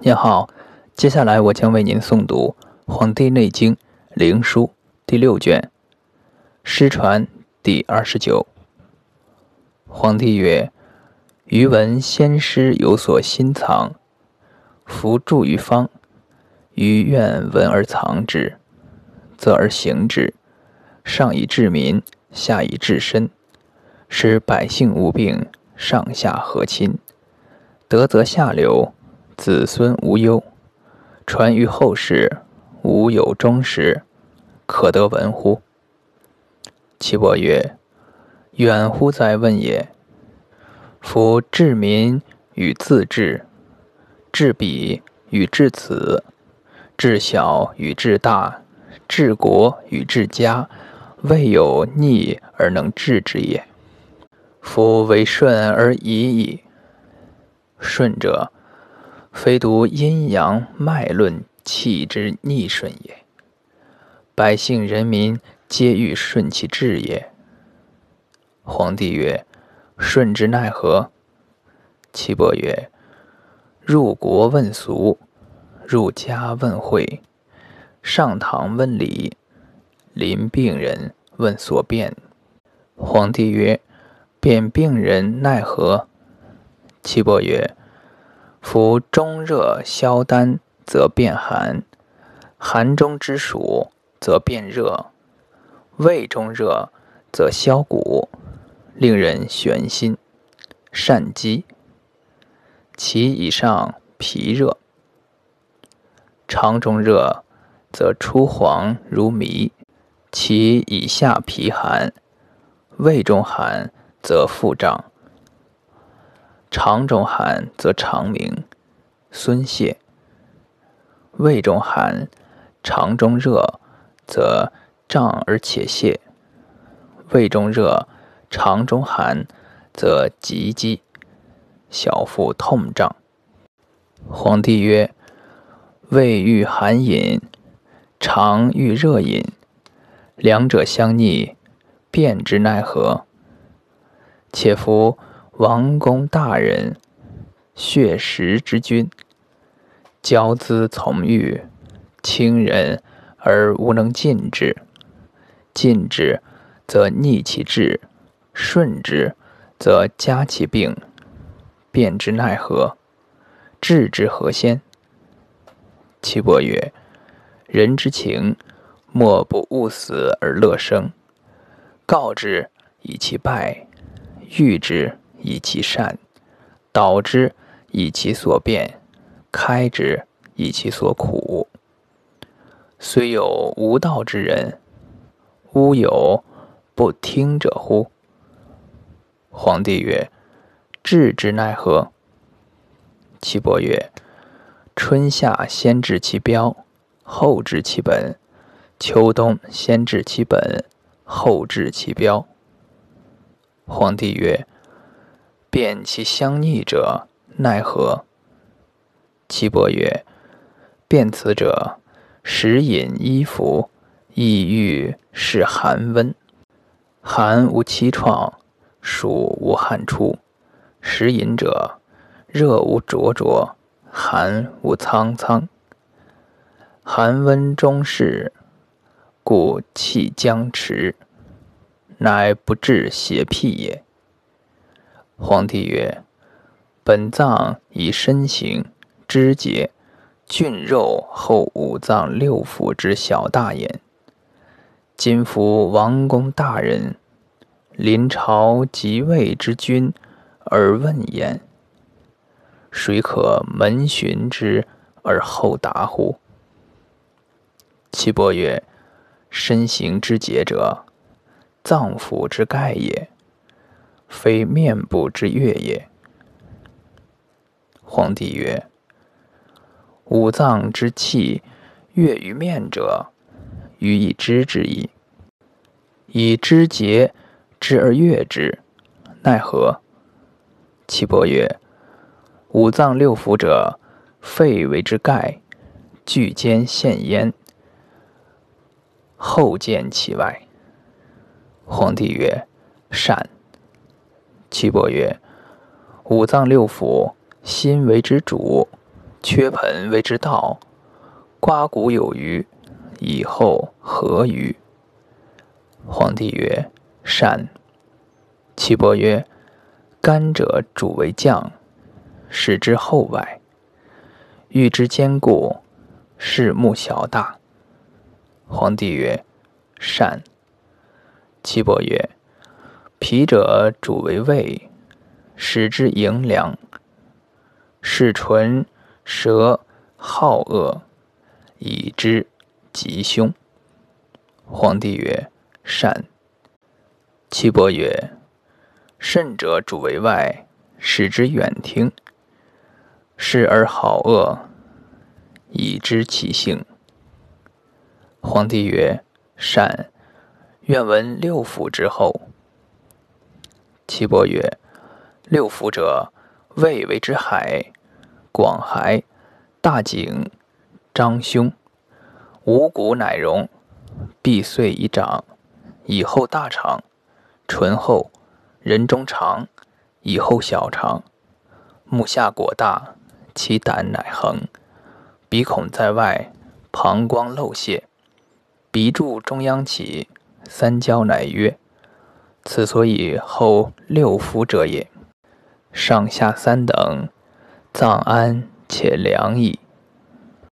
您好，接下来我将为您诵读《黄帝内经·灵书》第六卷，失传第二十九。皇帝曰：“余闻先师有所心藏，弗著于方，余愿闻而藏之，则而行之，上以治民，下以治身，使百姓无病，上下和亲，德则下流。”子孙无忧，传于后世，无有终时，可得闻乎？岐伯曰：“远乎哉问也！夫治民与自治，治彼与治此，治小与治大，治国与治家，未有逆而能治之也。夫为顺而已矣。顺者。”非独阴阳脉论气之逆顺也，百姓人民皆欲顺其志也。皇帝曰：“顺之奈何？”岐伯曰：“入国问俗，入家问讳，上堂问礼，临病人问所变。”皇帝曰：“辨病人奈何？”岐伯曰：夫中热消丹，则变寒；寒中之暑，则变热；胃中热，则消谷，令人眩心，善饥。其以上脾热，肠中热，则出黄如糜；其以下脾寒，胃中寒，则腹胀。肠中寒则肠鸣、孙泄；胃中寒、肠中热则胀而且泄；胃中热、肠中寒则急饥、小腹痛胀。皇帝曰：“胃欲寒饮，肠欲热饮，两者相逆，便之奈何？”且夫。王公大人，血食之君，骄恣从欲，轻人而无能禁之。禁之，则逆其志；顺之，则加其病。变之奈何？治之何先？岐伯曰：人之情，莫不恶死而乐生。告之以其败，欲之。以其善，导之以其所变，开之以其所苦。虽有无道之人，吾有不听者乎？皇帝曰：“治之奈何？”岐伯曰：“春夏先治其标，后治其本；秋冬先治其本，后治其标。”皇帝曰。辨其相逆者，奈何？岐伯曰：辨此者，食饮衣服，意欲是寒温。寒无期创，暑无汗出。食饮者，热无灼灼，寒无苍苍。寒温中适，故气僵持，乃不治邪僻也。皇帝曰：“本脏以身形、肢节、菌肉后五脏六腑之小大也。今夫王公大人，临朝即位之君，而问焉，谁可门寻之而后答乎？”岐伯曰：“身形之节者，脏腑之盖也。”非面部之月也。皇帝曰：“五脏之气悦于面者，予以知之矣。以知节知而悦之，奈何？”岐伯曰：“五脏六腑者，肺为之盖，聚间陷焉，后见其外。”皇帝曰：“善。”岐伯曰：“五脏六腑，心为之主，缺盆为之道，刮骨有余，以后何余？皇帝曰：“善。”岐伯曰：“甘者主为将，使之后外，欲之坚固，是目小大。”皇帝曰：“善。”岐伯曰：“脾者主为胃，使之营粮，是唇舌好恶，以之吉凶。”皇帝曰：“善。”岐伯曰：“肾者主为外，使之远听，视而好恶，以知其性。”皇帝曰：“善。”愿闻六腑之后。岐伯曰：“六腑者，胃为之海，广海，大井，张胸，五谷乃容，必遂以长，以后大肠，醇厚，人中长，以后小肠，目下果大，其胆乃横，鼻孔在外，膀胱漏泄，鼻柱中央起。”三焦乃曰：“此所以后六福者也。上下三等，葬安且良矣。”